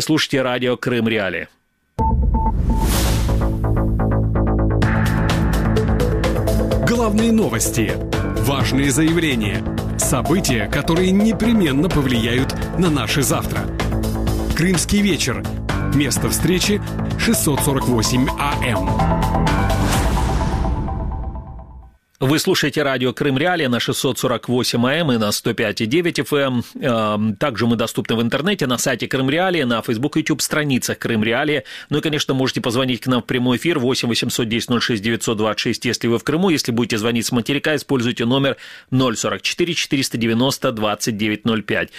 Слушайте радио Крым Реали. Главные новости, важные заявления, события, которые непременно повлияют на наше завтра. Крымский вечер. Место встречи 648 АМ. Вы слушаете радио Крым Реалия на 648 АМ и на 105,9 FM. Эм. Также мы доступны в интернете на сайте Крым Реалия, на Facebook и YouTube страницах Крым Реалия. Ну и, конечно, можете позвонить к нам в прямой эфир 8 810 06 926, если вы в Крыму. Если будете звонить с материка, используйте номер 044 490 2905.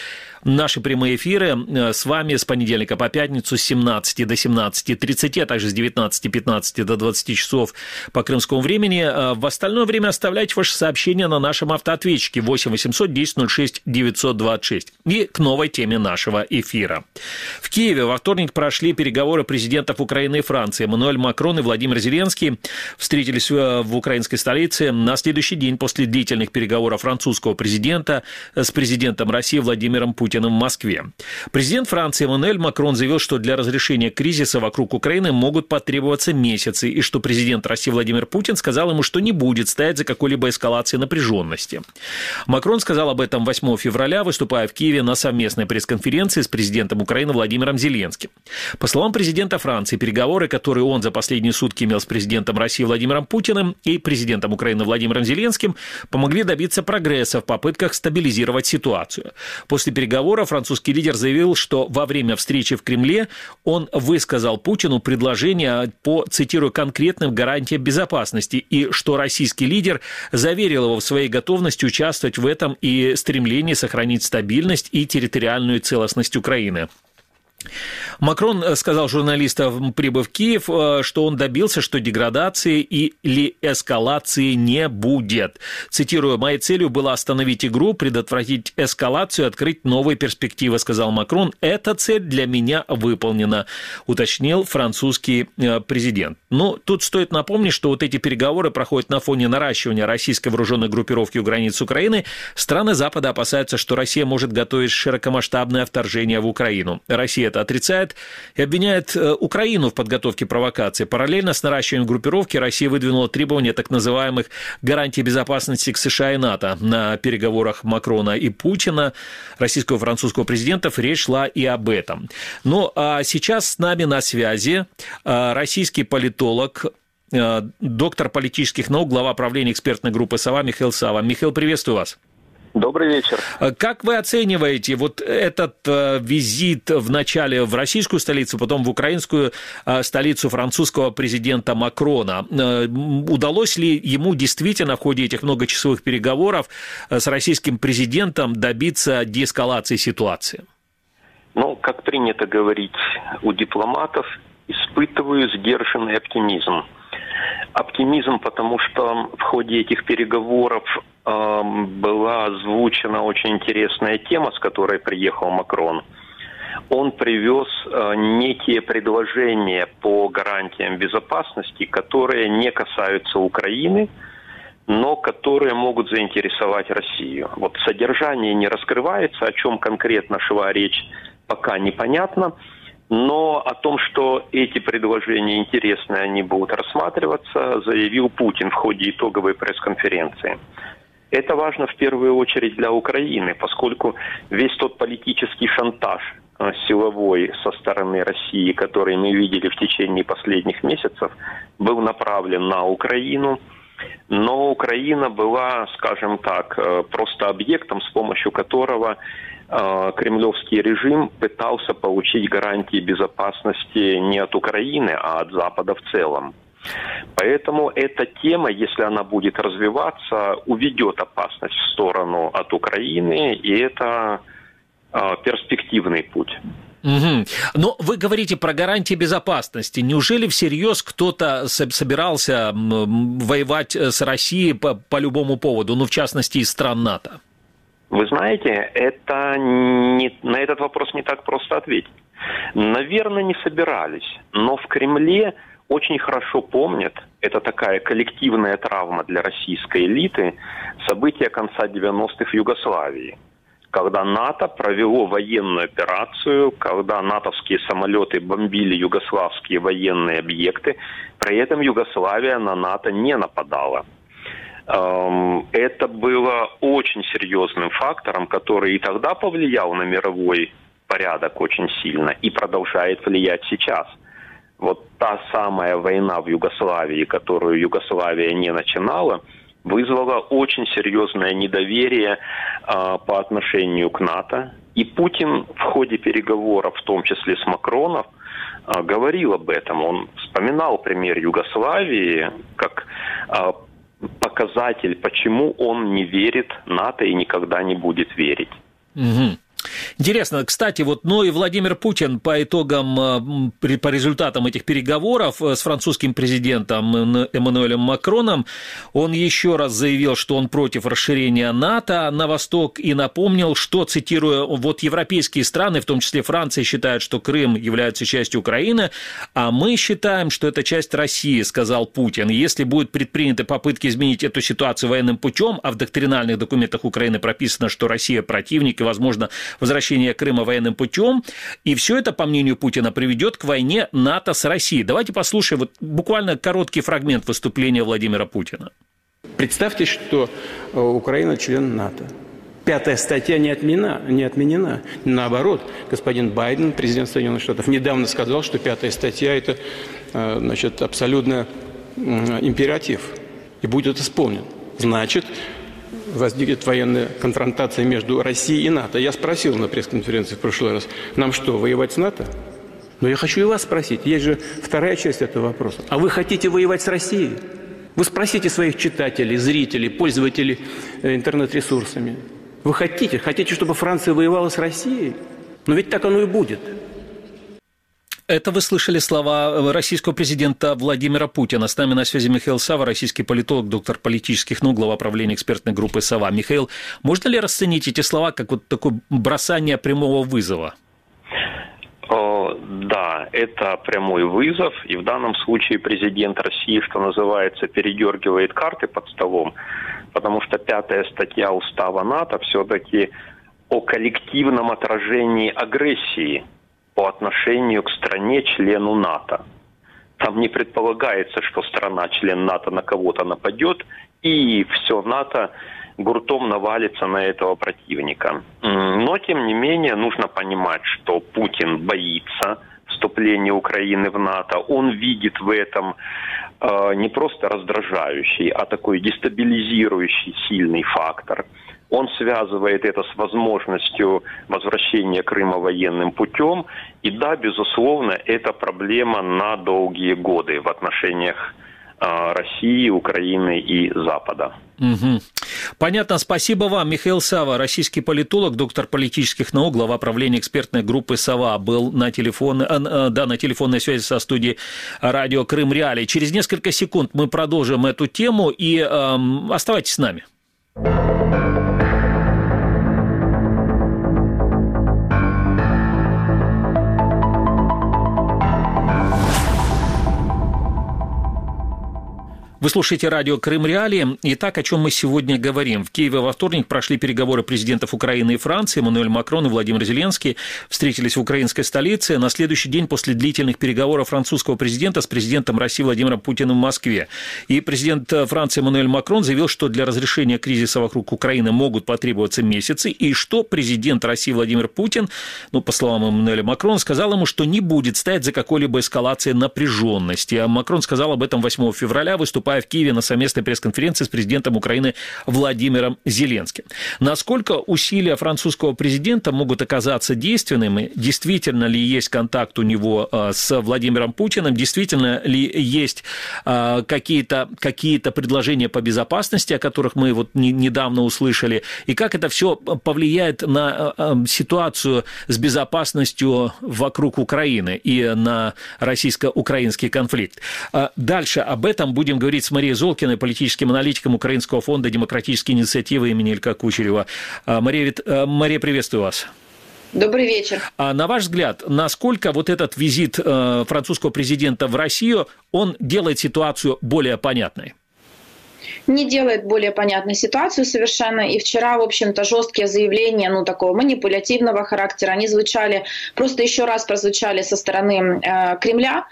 Наши прямые эфиры э, с вами с понедельника по пятницу с 17 до 17.30, а также с 19.15 до 20 часов по крымскому времени. Э, в остальное время оставляйте ваши сообщения на нашем автоответчике 8 800 10 06 926. И к новой теме нашего эфира. В Киеве во вторник прошли переговоры президентов Украины и Франции. Эммануэль Макрон и Владимир Зеленский встретились э, в украинской столице на следующий день после длительных переговоров французского президента с президентом России Владимиром Путиным в Москве. Президент Франции Эммануэль Макрон заявил, что для разрешения кризиса вокруг Украины могут потребоваться месяцы, и что президент России Владимир Путин сказал ему, что не будет стоять за какой-либо эскалацией напряженности. Макрон сказал об этом 8 февраля, выступая в Киеве на совместной пресс-конференции с президентом Украины Владимиром Зеленским. По словам президента Франции, переговоры, которые он за последние сутки имел с президентом России Владимиром Путиным и президентом Украины Владимиром Зеленским, помогли добиться прогресса в попытках стабилизировать ситуацию. После переговоров французский лидер заявил, что во время встречи в Кремле он высказал Путину предложение по, цитирую, конкретным гарантиям безопасности, и что российский лидер заверил его в своей готовности участвовать в этом и стремлении сохранить стабильность и территориальную целостность Украины. Макрон э, сказал журналистам, прибыв в Киев, э, что он добился, что деградации или эскалации не будет. Цитирую, «Моей целью было остановить игру, предотвратить эскалацию, открыть новые перспективы», сказал Макрон. «Эта цель для меня выполнена», уточнил французский э, президент. Ну, тут стоит напомнить, что вот эти переговоры проходят на фоне наращивания российской вооруженной группировки у границ Украины. Страны Запада опасаются, что Россия может готовить широкомасштабное вторжение в Украину. Россия это отрицает и обвиняет э, Украину в подготовке провокации. Параллельно с наращиванием группировки Россия выдвинула требования так называемых гарантий безопасности к США и НАТО. На переговорах Макрона и Путина, российского и французского президентов, речь шла и об этом. Ну, а сейчас с нами на связи э, российский политолог э, доктор политических наук, глава правления экспертной группы «Сова» Михаил Сава. Михаил, приветствую вас. Добрый вечер. Э, как вы оцениваете вот этот э, визит в начале в российскую столицу, потом в украинскую э, столицу французского президента Макрона? Удалось ли ему действительно в ходе этих многочасовых переговоров с российским президентом добиться деэскалации ситуации? Ну, как принято говорить у дипломатов, испытываю сдержанный оптимизм. Оптимизм, потому что в ходе этих переговоров э, была озвучена очень интересная тема, с которой приехал Макрон. Он привез э, некие предложения по гарантиям безопасности, которые не касаются Украины, но которые могут заинтересовать Россию. Вот содержание не раскрывается, о чем конкретно шла речь, пока непонятно. Но о том, что эти предложения интересные, они будут рассматриваться, заявил Путин в ходе итоговой пресс-конференции. Это важно в первую очередь для Украины, поскольку весь тот политический шантаж э, силовой со стороны России, который мы видели в течение последних месяцев, был направлен на Украину. Но Украина была, скажем так, э, просто объектом, с помощью которого кремлевский режим пытался получить гарантии безопасности не от Украины, а от Запада в целом. Поэтому эта тема, если она будет развиваться, уведет опасность в сторону от Украины, и это э, перспективный путь. Угу. Но вы говорите про гарантии безопасности. Неужели всерьез кто-то собирался воевать с Россией по, по любому поводу, ну, в частности, из стран НАТО? Вы знаете, это не, на этот вопрос не так просто ответить. Наверное, не собирались, но в Кремле очень хорошо помнят, это такая коллективная травма для российской элиты, события конца 90-х в Югославии, когда НАТО провело военную операцию, когда натовские самолеты бомбили югославские военные объекты, при этом Югославия на НАТО не нападала. Это было очень серьезным фактором, который и тогда повлиял на мировой порядок очень сильно и продолжает влиять сейчас. Вот та самая война в Югославии, которую Югославия не начинала – вызвало очень серьезное недоверие э, по отношению к НАТО. И Путин в ходе переговоров, в том числе с Макроном, э, говорил об этом. Он вспоминал пример Югославии как э, показатель, почему он не верит НАТО и никогда не будет верить. Угу. Интересно, кстати, вот, ну и Владимир Путин по итогам, э, по результатам этих переговоров э, с французским президентом Эммануэлем Макроном, он еще раз заявил, что он против расширения НАТО на восток и напомнил, что, цитирую, вот европейские страны, в том числе Франция, считают, что Крым является частью Украины, а мы считаем, что это часть России, сказал Путин. Если будут предприняты попытки изменить эту ситуацию военным путем, а в доктринальных документах Украины прописано, что Россия противник и, возможно, возвращение Крыма военным путем. И все это, по мнению Путина, приведет к войне НАТО с Россией. Давайте послушаем вот буквально короткий фрагмент выступления Владимира Путина. Представьте, что э, Украина член НАТО. Пятая статья не отменена, не отменена. Наоборот, господин Байден, президент Соединенных Штатов, недавно сказал, что пятая статья – это э, значит, абсолютно императив и будет исполнен. Значит, возникнет военная конфронтация между Россией и НАТО. Я спросил на пресс-конференции в прошлый раз, нам что, воевать с НАТО? Но я хочу и вас спросить, есть же вторая часть этого вопроса. А вы хотите воевать с Россией? Вы спросите своих читателей, зрителей, пользователей э, интернет-ресурсами. Вы хотите? Хотите, чтобы Франция воевала с Россией? Но ведь так оно и будет. Это вы слышали слова э, российского президента Владимира Путина. С нами на связи Михаил Сава, российский политолог, доктор политических наук, глава правления экспертной группы «Сова». Михаил, можно ли расценить эти слова как вот такое бросание прямого вызова? Да, это прямой вызов, и в данном случае президент России, что называется, передергивает карты под столом, потому что пятая статья устава НАТО все-таки о коллективном отражении агрессии – по отношению к стране-члену НАТО. Там не предполагается, что страна-член НАТО на кого-то нападет, и все НАТО гуртом навалится на этого противника. Но, тем не менее, нужно понимать, что Путин боится вступления Украины в НАТО. Он видит в этом э, не просто раздражающий, а такой дестабилизирующий сильный фактор – он связывает это с возможностью возвращения Крыма военным путем. И да, безусловно, это проблема на долгие годы в отношениях а, России, Украины и Запада. Угу. Понятно, спасибо вам. Михаил Сава, российский политолог, доктор политических наук, глава правления экспертной группы «Сова», был на, телефон, э, э, да, на телефонной связи со студией радио «Крым Реалии». Через несколько секунд мы продолжим эту тему и э, оставайтесь с нами. Вы слушаете радио Крым Реалии. Итак, о чем мы сегодня говорим. В Киеве во вторник прошли переговоры президентов Украины и Франции. Эммануэль Макрон и Владимир Зеленский встретились в украинской столице на следующий день после длительных переговоров французского президента с президентом России Владимиром Путиным в Москве. И президент Франции Эммануэль Макрон заявил, что для разрешения кризиса вокруг Украины могут потребоваться месяцы, и что президент России Владимир Путин, ну, по словам Эммануэля Макрона, сказал ему, что не будет стоять за какой-либо эскалацией напряженности. А Макрон сказал об этом 8 февраля, выступая в Киеве на совместной пресс-конференции с президентом Украины Владимиром Зеленским. Насколько усилия французского президента могут оказаться действенными, действительно ли есть контакт у него э, с Владимиром Путиным, действительно ли есть э, какие-то какие предложения по безопасности, о которых мы вот недавно услышали, и как это все повлияет на э, ситуацию с безопасностью вокруг Украины и на российско-украинский конфликт. Дальше об этом будем говорить говорить с Марией Золкиной, политическим аналитиком Украинского фонда демократические инициативы имени Илька Кучерева. А, Мария, а, Мария, приветствую вас. Добрый вечер. А на ваш взгляд, насколько вот этот визит э, французского президента в Россию, он делает ситуацию более понятной? Не делает более понятной ситуацию совершенно. И вчера, в общем-то, жесткие заявления, ну, такого манипулятивного характера, они звучали, просто еще раз прозвучали со стороны э, Кремля.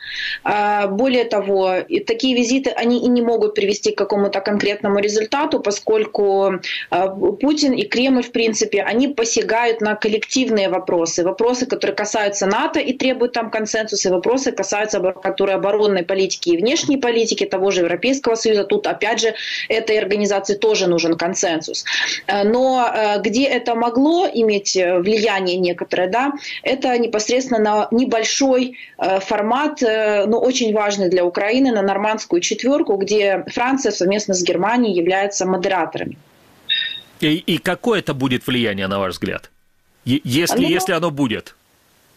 Э, более того, и такие визиты, они и не могут привести к какому-то конкретному результату, поскольку э, Путин и Кремль, в принципе, они посягают на коллективные вопросы. Вопросы, которые касаются НАТО и требуют там консенсуса, и вопросы касаются, которые оборонной политики и внешней политики, того же Европейского Союза. Тут, опять же, этой организации тоже нужен консенсус. Э, но э, где это могло иметь э, влияние некоторое, да, это непосредственно на небольшой формат, но очень важный для Украины, на нормандскую четверку, где Франция совместно с Германией является модераторами. И, и какое это будет влияние, на ваш взгляд? Если, ну, если оно будет?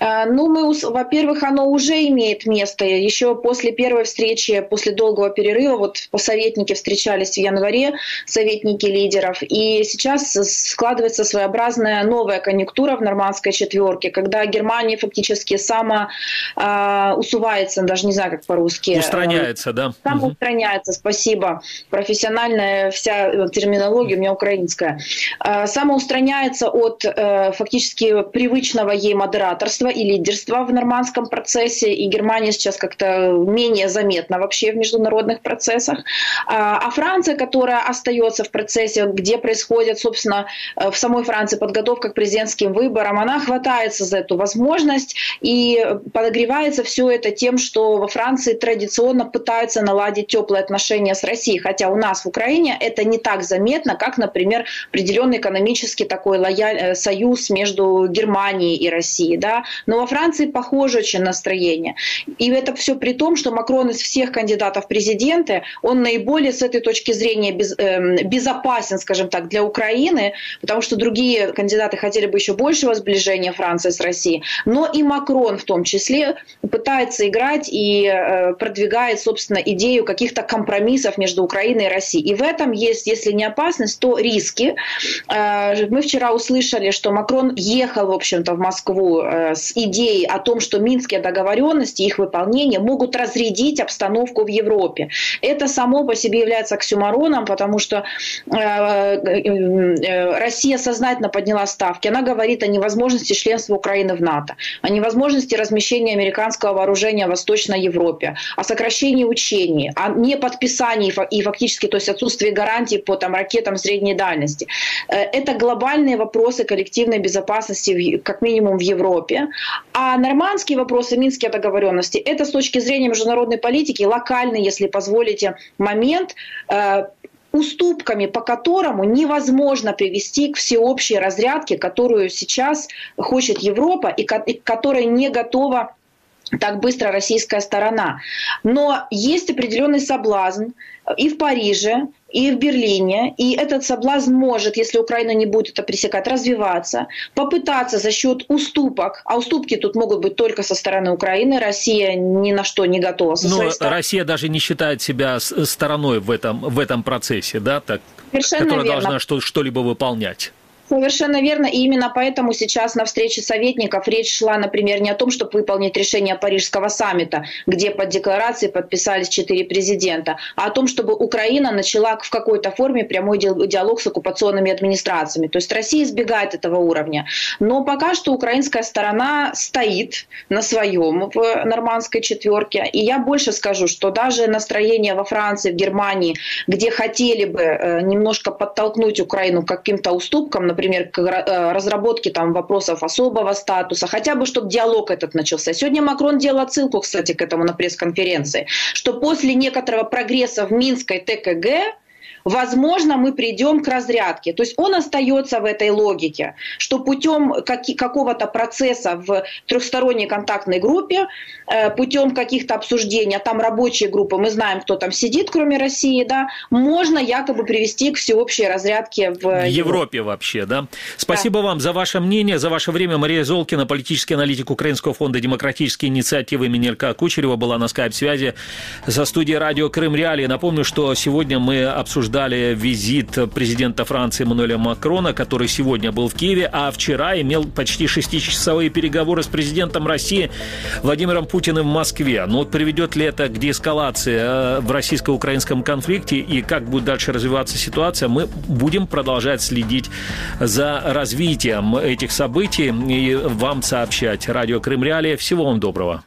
А, ну, мы, во-первых, оно уже имеет место. Еще после первой встречи, после долгого перерыва, вот советники встречались в январе, советники лидеров, и сейчас складывается своеобразная новая конъюнктура в нормандской четверке, когда Германия фактически сама э, усувается, даже не знаю, как по-русски. Устраняется, да? Сама угу. устраняется, спасибо. Профессиональная вся терминология у меня украинская. Э, самоустраняется от э, фактически привычного ей модераторства и лидерство в нормандском процессе, и Германия сейчас как-то менее заметна вообще в международных процессах. А, а Франция, которая остается в процессе, где происходит, собственно, э, в самой Франции подготовка к президентским выборам, она хватается за эту возможность и подогревается все это тем, что во Франции традиционно пытаются наладить теплые отношения с Россией, хотя у нас в Украине это не так заметно, как, например, определенный экономический такой лояль... Э, союз между Германией и Россией. Да? Но во Франции похоже очень настроение. И это все при том, что Макрон из всех кандидатов в президенты, он наиболее с этой точки зрения без, э, безопасен, скажем так, для Украины, потому что другие кандидаты хотели бы еще большего сближения Франции с Россией. Но и Макрон в том числе пытается играть и э, продвигает, собственно, идею каких-то компромиссов между Украиной и Россией. И в этом есть, если не опасность, то риски. Э, мы вчера услышали, что Макрон ехал, в общем-то, в Москву э, с идеей о том, что минские договоренности, их выполнение могут разрядить обстановку в Европе. Это само по себе является оксюмароном, потому что э, э, э, Россия сознательно подняла ставки. Она говорит о невозможности членства Украины в НАТО, о невозможности размещения американского вооружения в Восточной Европе, о сокращении учений, о неподписании и фактически то есть отсутствии гарантий по там, ракетам средней дальности. Это глобальные вопросы коллективной безопасности, как минимум в Европе. А нормандские вопросы, минские договоренности, это с точки зрения международной политики локальный, если позволите, момент, э, уступками по которому невозможно привести к всеобщей разрядке, которую сейчас хочет Европа и к которой не готова так быстро российская сторона. Но есть определенный соблазн и в Париже, и в Берлине. И этот соблазн может, если Украина не будет это пресекать, развиваться, попытаться за счет уступок, а уступки тут могут быть только со стороны Украины, Россия ни на что не готова. Со Но Россия даже не считает себя стороной в этом, в этом процессе, да, так, Совершенно которая верно. должна что, что-либо выполнять. Совершенно верно. И именно поэтому сейчас на встрече советников речь шла, например, не о том, чтобы выполнить решение Парижского саммита, где под декларацией подписались четыре президента, а о том, чтобы Украина начала в какой-то форме прямой диалог с оккупационными администрациями. То есть Россия избегает этого уровня. Но пока что украинская сторона стоит на своем в нормандской четверке. И я больше скажу, что даже настроение во Франции, в Германии, где хотели бы э, немножко подтолкнуть Украину к каким-то уступкам, например, например, к э, разработке там, вопросов особого статуса, хотя бы, чтобы диалог этот начался. Сегодня Макрон делал отсылку, кстати, к этому на пресс-конференции, что после некоторого прогресса в Минской ТКГ возможно, мы придем к разрядке. То есть он остается в этой логике, что путем какого-то процесса в трехсторонней контактной группе, э, путем каких-то обсуждений, а там рабочие группы, мы знаем, кто там сидит, кроме России, да, можно якобы привести к всеобщей разрядке в, в Европе вообще, да. Спасибо да. вам за ваше мнение, за ваше время. Мария Золкина, политический аналитик Украинского фонда демократические инициативы имени Илька Кучерева была на скайп-связи со студией радио Крым Реалии. Напомню, что сегодня мы обсуждаем обсуждали визит президента Франции Эммануэля Макрона, который сегодня был в Киеве, а вчера имел почти шестичасовые переговоры с президентом России Владимиром Путиным в Москве. Но ну вот приведет ли это к деэскалации э, в российско-украинском конфликте и как будет дальше развиваться ситуация, мы будем продолжать следить за развитием этих событий и вам сообщать. Радио Крым. Всего вам доброго.